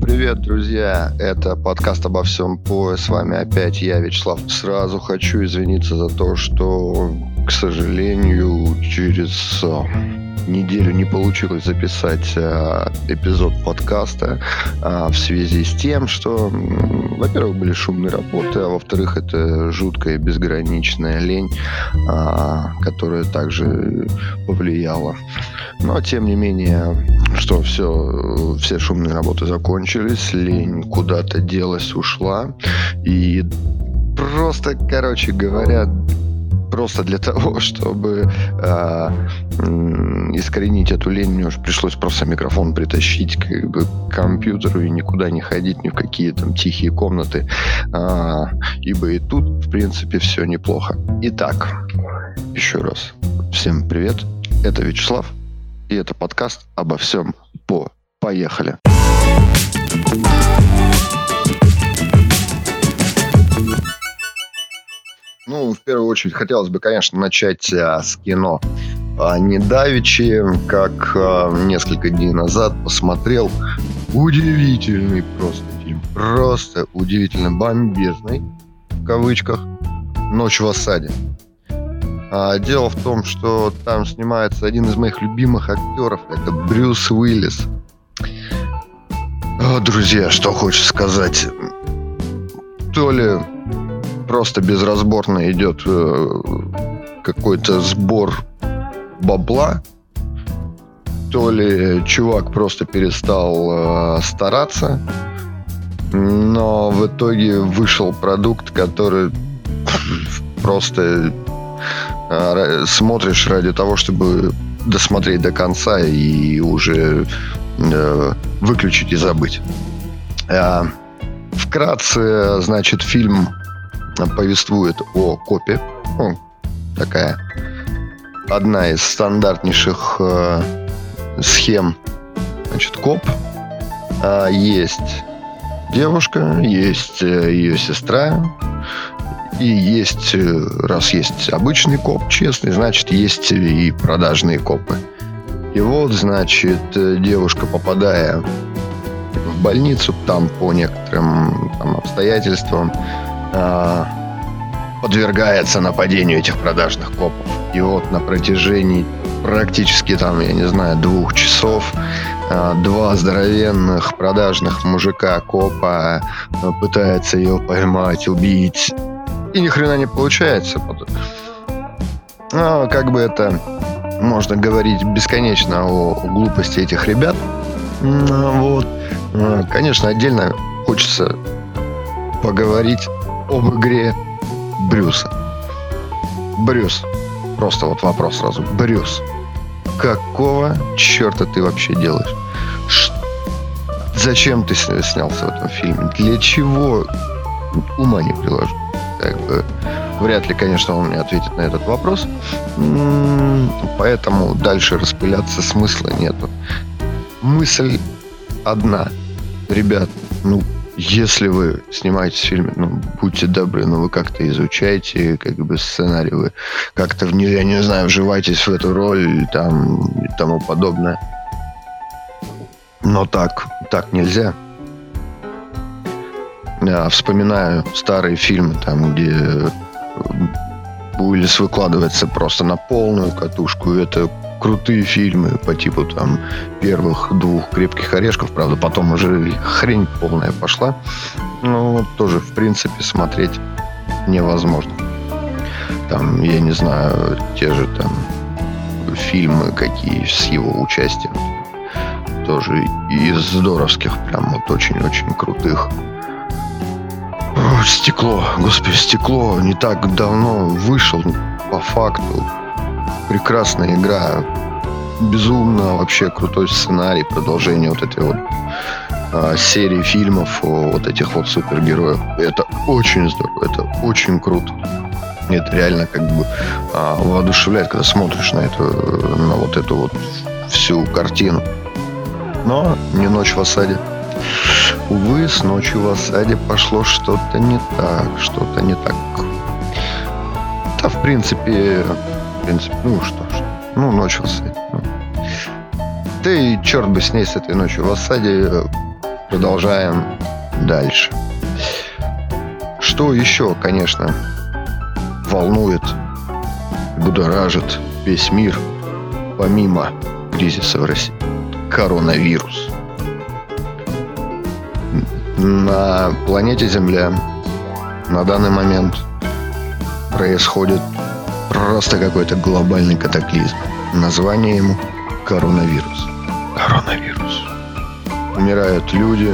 привет, друзья! Это подкаст обо всем по. С вами опять я, Вячеслав. Сразу хочу извиниться за то, что, к сожалению, через неделю не получилось записать э, эпизод подкаста э, в связи с тем, что, во-первых, были шумные работы, а во-вторых, это жуткая безграничная лень, э, которая также повлияла. Но, тем не менее, что все, все шумные работы закончились, лень куда-то делась, ушла, и просто, короче говоря, просто для того, чтобы э, искоренить эту лень, мне уже пришлось просто микрофон притащить как бы, к компьютеру и никуда не ходить ни в какие там тихие комнаты, э, ибо и тут, в принципе, все неплохо. Итак, еще раз, всем привет, это Вячеслав, и это подкаст обо всем по «Поехали». Ну, в первую очередь, хотелось бы, конечно, начать а, с кино. А, не давичи, как а, несколько дней назад посмотрел удивительный просто фильм. Просто удивительно бомбезный, в кавычках, «Ночь в осаде». А, дело в том, что там снимается один из моих любимых актеров. Это Брюс Уиллис. О, друзья, что хочется сказать. То ли просто безразборно идет э, какой-то сбор бабла, то ли чувак просто перестал э, стараться, но в итоге вышел продукт, который просто э, смотришь ради того, чтобы досмотреть до конца и уже выключить и забыть. Э, вкратце, значит, фильм повествует о копе. Ну, такая одна из стандартнейших э, схем. Значит, коп. А есть девушка, есть э, ее сестра, и есть, э, раз есть обычный коп, честный, значит, есть и продажные копы. И вот, значит, э, девушка, попадая в больницу, там по некоторым там, обстоятельствам, а, подвергается нападению этих продажных копов. И вот на протяжении практически там, я не знаю, двух часов а, два здоровенных продажных мужика копа а, пытается ее поймать, убить. И ни хрена не получается. Ну, как бы это можно говорить бесконечно о глупости этих ребят. Вот. Конечно, отдельно хочется поговорить об игре Брюса. Брюс. Просто вот вопрос сразу. Брюс. Какого черта ты вообще делаешь? Ш... Зачем ты снялся в этом фильме? Для чего? Ума не приложу. Как бы, вряд ли, конечно, он мне ответит на этот вопрос. Поэтому дальше распыляться смысла нету. Мысль одна. Ребят, ну, если вы снимаетесь в фильме, ну, будьте добры, но ну, вы как-то изучаете как бы сценарий, вы как-то, я не знаю, вживаетесь в эту роль там, и тому подобное. Но так, так нельзя. Я вспоминаю старые фильмы, там, где Уиллис выкладывается просто на полную катушку. Это крутые фильмы по типу там первых двух крепких орешков, правда, потом уже хрень полная пошла. Ну, тоже, в принципе, смотреть невозможно. Там, я не знаю, те же там фильмы какие с его участием. Тоже из здоровских, прям вот очень-очень крутых. Стекло, господи, стекло не так давно вышел по факту прекрасная игра, безумно вообще крутой сценарий, продолжение вот этой вот а, серии фильмов о вот этих вот супергероев. Это очень здорово, это очень круто. Это реально как бы а, воодушевляет, когда смотришь на эту, на вот эту вот всю картину. Но не ночь в осаде. Увы, с ночью в осаде пошло что-то не так, что-то не так. Да, в принципе, принципе. Ну что ж. Ну, в осаде. Ну. Да и черт бы с ней, с этой ночью в осаде. продолжаем дальше. Что еще, конечно, волнует, будоражит весь мир, помимо кризиса в России? Коронавирус. На планете Земля на данный момент происходит просто какой-то глобальный катаклизм. Название ему коронавирус. Коронавирус. Умирают люди,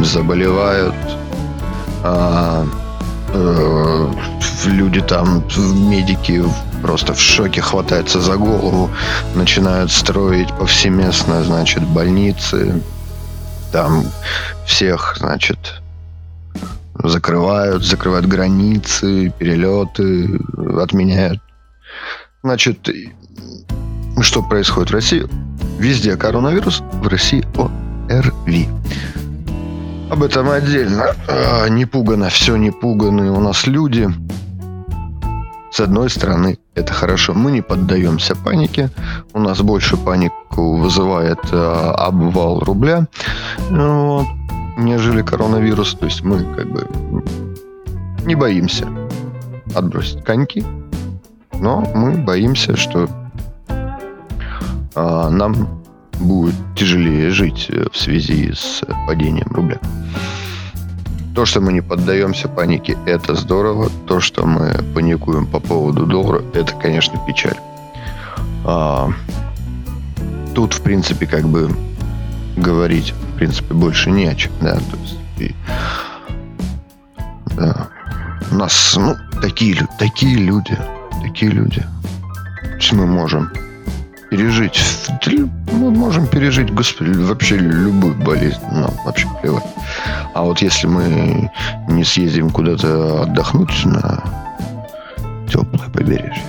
заболевают, а, э, люди там, медики просто в шоке хватаются за голову, начинают строить повсеместно, значит, больницы, там всех, значит, закрывают, закрывают границы, перелеты, отменяют. Значит, что происходит в России? Везде коронавирус, в России ОРВИ. Об этом отдельно. А, не пугано, все не пуганы у нас люди. С одной стороны, это хорошо. Мы не поддаемся панике. У нас больше панику вызывает э, обвал рубля, вот, нежели коронавирус. То есть мы как бы не боимся отбросить коньки, но мы боимся, что э, нам будет тяжелее жить э, в связи с падением рубля. То, что мы не поддаемся панике, это здорово. То, что мы паникуем по поводу доллара, это, конечно, печаль. А, тут, в принципе, как бы говорить, в принципе, больше не о чем, да, то есть и, да. у нас, ну, такие, такие люди, такие люди. То есть мы можем пережить, мы можем пережить, господи, вообще любую болезнь, ну, вообще плевать. А вот если мы не съездим куда-то отдохнуть на теплое побережье,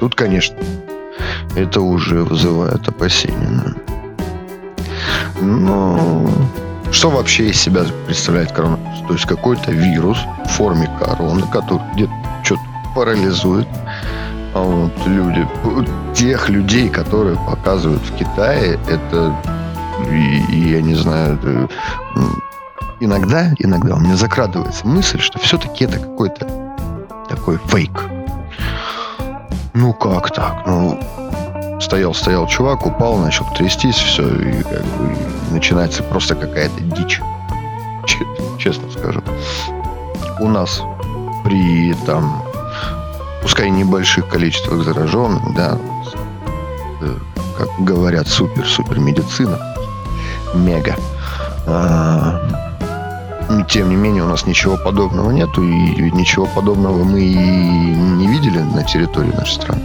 тут, конечно, это уже вызывает опасения. Но что вообще из себя представляет коронавирус? То есть какой-то вирус в форме короны, который где-то что-то парализует, а вот люди, тех людей, которые показывают в Китае, это, и, я не знаю, это, иногда, иногда у меня закрадывается мысль, что все-таки это какой-то такой фейк. Ну как так? Ну, стоял, стоял чувак, упал, начал трястись, все, и как бы начинается просто какая-то дичь. Честно скажу. У нас при там пускай небольших количествах зараженных, да, э, как говорят, супер-супер медицина, мега. А, тем не менее, у нас ничего подобного нету, и ничего подобного мы и не видели на территории нашей страны.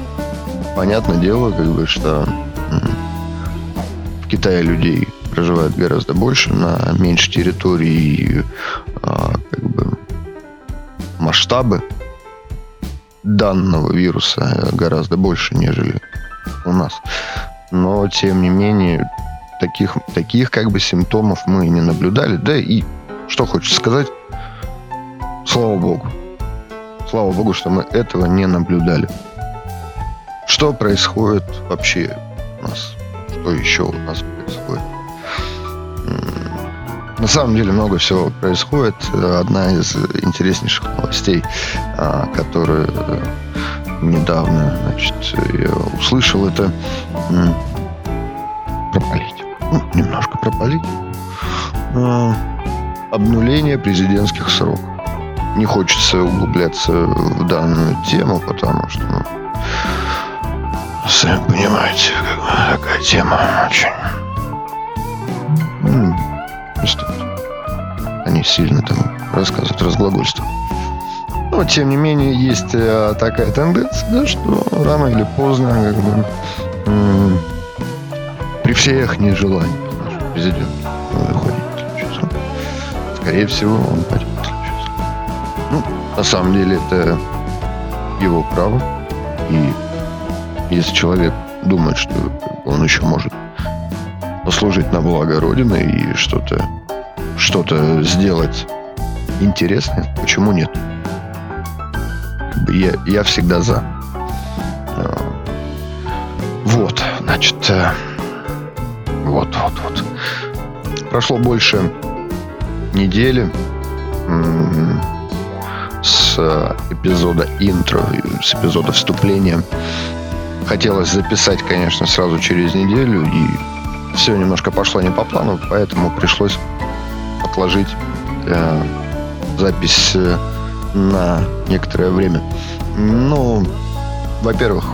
Понятное дело, как бы, что в Китае людей проживает гораздо больше, на меньшей территории а, как бы, масштабы данного вируса гораздо больше, нежели у нас. Но, тем не менее, таких, таких как бы симптомов мы не наблюдали. Да и, что хочется сказать, слава богу. Слава богу, что мы этого не наблюдали. Что происходит вообще у нас? Что еще у нас происходит? На самом деле много всего происходит. Одна из интереснейших новостей, а, которую недавно значит, я услышал, это про политику. Ну, немножко про политику. А, обнуление президентских сроков. Не хочется углубляться в данную тему, потому что, ну, сами понимаете, такая тема очень просто они сильно там рассказывают, разглагольствуют. Но, тем не менее, есть э, такая тенденция, да, что рано или поздно, как бы, при всех нежеланиях нашего президента выходит. Скорее всего, он пойдет. Ну, на самом деле, это его право. И если человек думает, что он еще может послужить на благо Родины и что-то что-то сделать интересное, почему нет? Я, я всегда за. А, вот, значит, э, вот, вот, вот. прошло больше недели с эпизода интро, с эпизода вступления. Хотелось записать, конечно, сразу через неделю, и все немножко пошло не по плану, поэтому пришлось отложить э, запись э, на некоторое время. Ну, во-первых,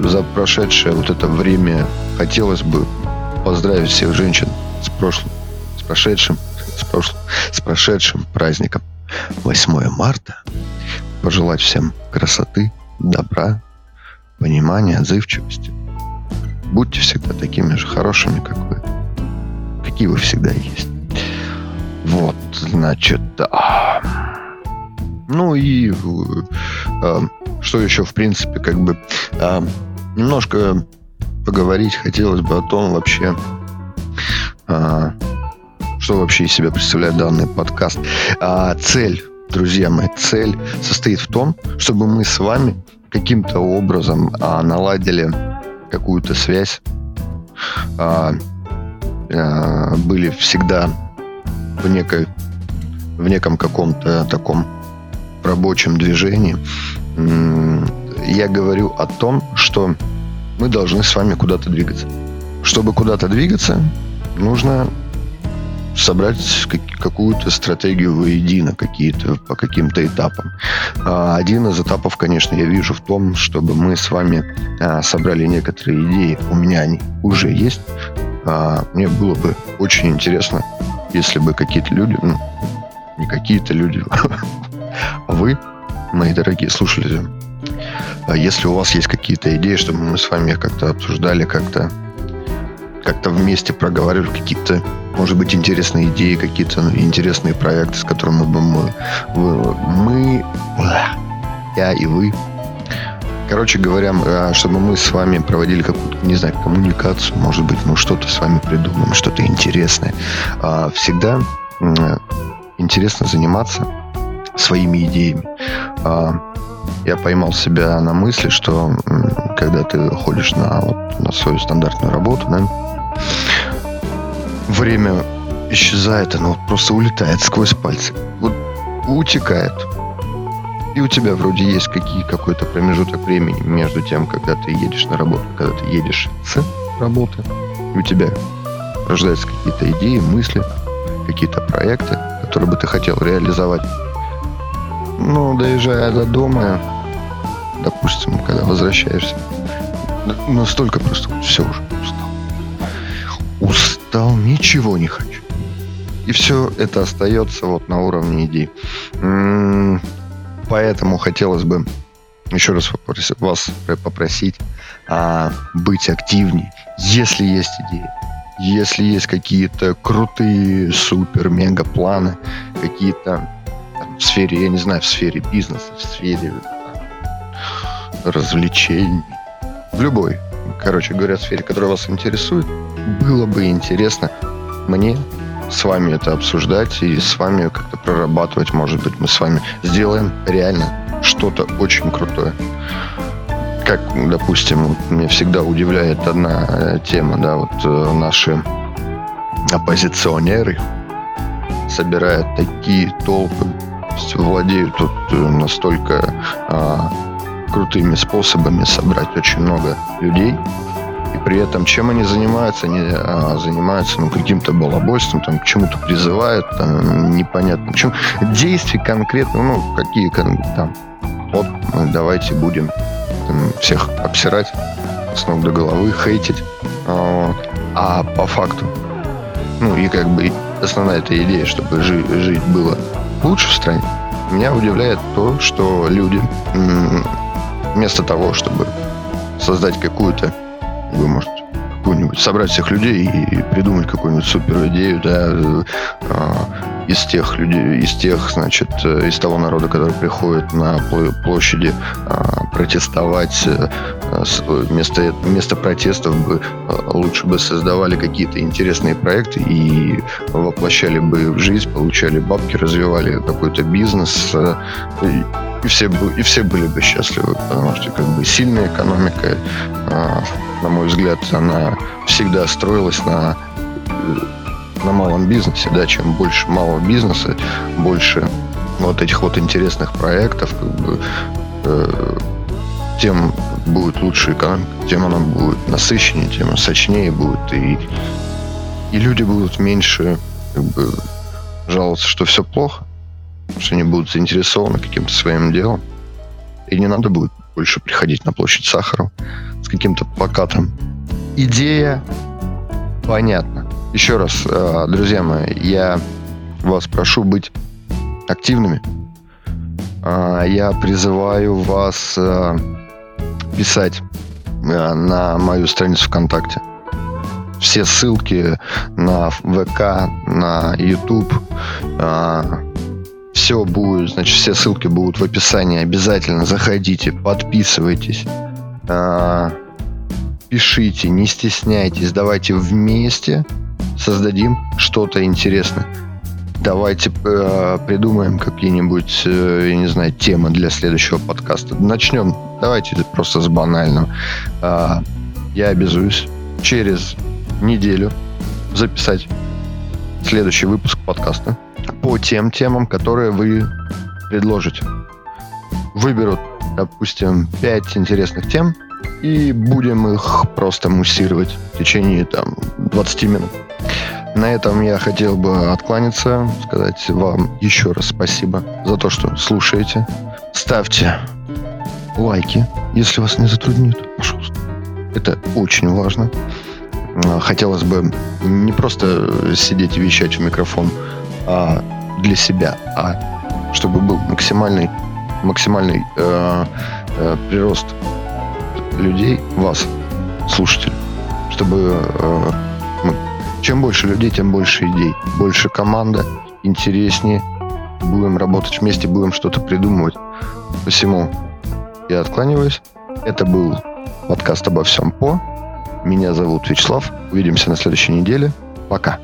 за прошедшее вот это время хотелось бы поздравить всех женщин с прошлым, с прошедшим, с прошлым, с прошедшим праздником. 8 марта. Пожелать всем красоты, добра, понимания, отзывчивости. Будьте всегда такими же хорошими, как вы. Какие вы всегда есть. Вот, значит, да. Ну и э, что еще, в принципе, как бы э, немножко поговорить хотелось бы о том вообще, э, что вообще из себя представляет данный подкаст. А, цель, друзья мои, цель состоит в том, чтобы мы с вами каким-то образом а, наладили какую-то связь, а, а, были всегда в некой в неком каком-то таком рабочем движении. Я говорю о том, что мы должны с вами куда-то двигаться. Чтобы куда-то двигаться, нужно собрать какую-то стратегию воедино, какие-то по каким-то этапам. А, один из этапов, конечно, я вижу в том, чтобы мы с вами а, собрали некоторые идеи. У меня они уже есть. А, мне было бы очень интересно, если бы какие-то люди, ну, не какие-то люди, вы, мои дорогие слушатели, если у вас есть какие-то идеи, чтобы мы с вами как-то обсуждали, как-то как-то вместе проговаривали какие-то может быть, интересные идеи, какие-то интересные проекты, с которыми бы мы, мы, я и вы, короче говоря, а, чтобы мы с вами проводили какую-то, не знаю, коммуникацию, может быть, ну что-то с вами придумаем, что-то интересное. А, всегда интересно заниматься своими идеями. А, я поймал себя на мысли, что когда ты ходишь на, вот, на свою стандартную работу, да, время исчезает, оно просто улетает сквозь пальцы. Вот утекает. И у тебя вроде есть какие, какой-то промежуток времени между тем, когда ты едешь на работу, когда ты едешь с работы. У тебя рождаются какие-то идеи, мысли, какие-то проекты, которые бы ты хотел реализовать. Ну, доезжая до дома, допустим, когда возвращаешься, настолько просто все уже устал. Устал, ничего не хочу. И все это остается вот на уровне идей. Поэтому хотелось бы еще раз вас попросить а, быть активнее, если есть идеи, если есть какие-то крутые супер-мега планы, какие-то в сфере, я не знаю, в сфере бизнеса, в сфере развлечений, в любой, короче говоря, сфере, которая вас интересует, было бы интересно мне с вами это обсуждать и с вами как-то прорабатывать. Может быть, мы с вами сделаем реально что-то очень крутое. Как, допустим, вот меня всегда удивляет одна э, тема, да, вот э, наши оппозиционеры собирают такие толпы, владеют тут э, настолько а, крутыми способами собрать очень много людей, и при этом чем они занимаются? Они а, занимаются ну, каким-то балабольством, там, к чему-то призывают, там, непонятно чем. Действий конкретно, ну, какие там, вот, давайте будем там, всех обсирать с ног до головы, хейтить. А, а по факту, ну, и как бы основная эта идея, чтобы жить, жить было лучше в стране, меня удивляет то, что люди вместо того, чтобы создать какую-то вы можете какую-нибудь собрать всех людей и придумать какую-нибудь супер идею, да, э, из тех людей, из тех, значит, э, из того народа, который приходит на площади э, протестовать, вместо, вместо протестов бы лучше бы создавали какие-то интересные проекты и воплощали бы в жизнь, получали бабки, развивали какой-то бизнес, и все, и все были бы счастливы, потому что как бы сильная экономика, на мой взгляд, она всегда строилась на, на малом бизнесе, да, чем больше малого бизнеса, больше вот этих вот интересных проектов, как бы, э, тем будет лучше экономика, тем она будет насыщеннее, тем сочнее будет, и, и люди будут меньше как бы, жаловаться, что все плохо, что они будут заинтересованы каким-то своим делом, и не надо будет больше приходить на площадь Сахаров с каким-то плакатом. Идея понятна. Еще раз, э, друзья мои, я вас прошу быть активными. А, я призываю вас э, писать э, на мою страницу ВКонтакте. Все ссылки на ВК, на YouTube, все будет, значит, все ссылки будут в описании. Обязательно заходите, подписывайтесь, пишите, не стесняйтесь, давайте вместе создадим что-то интересное. Давайте э, придумаем какие-нибудь, э, я не знаю, темы для следующего подкаста. Начнем. Давайте просто с банального. Э, я обязуюсь через неделю записать следующий выпуск подкаста по тем темам, которые вы предложите. Выберут, допустим, 5 интересных тем, и будем их просто муссировать в течение там 20 минут. На этом я хотел бы откланяться, сказать вам еще раз спасибо за то, что слушаете. Ставьте лайки, если вас не затруднит, пожалуйста. Это очень важно. Хотелось бы не просто сидеть и вещать в микрофон а для себя, а чтобы был максимальный, максимальный э, э, прирост людей, вас, слушателей, чтобы э, чем больше людей, тем больше идей, больше команда, интереснее, будем работать вместе, будем что-то придумывать. Посему я откланиваюсь. Это был подкаст обо всем по. Меня зовут Вячеслав. Увидимся на следующей неделе. Пока.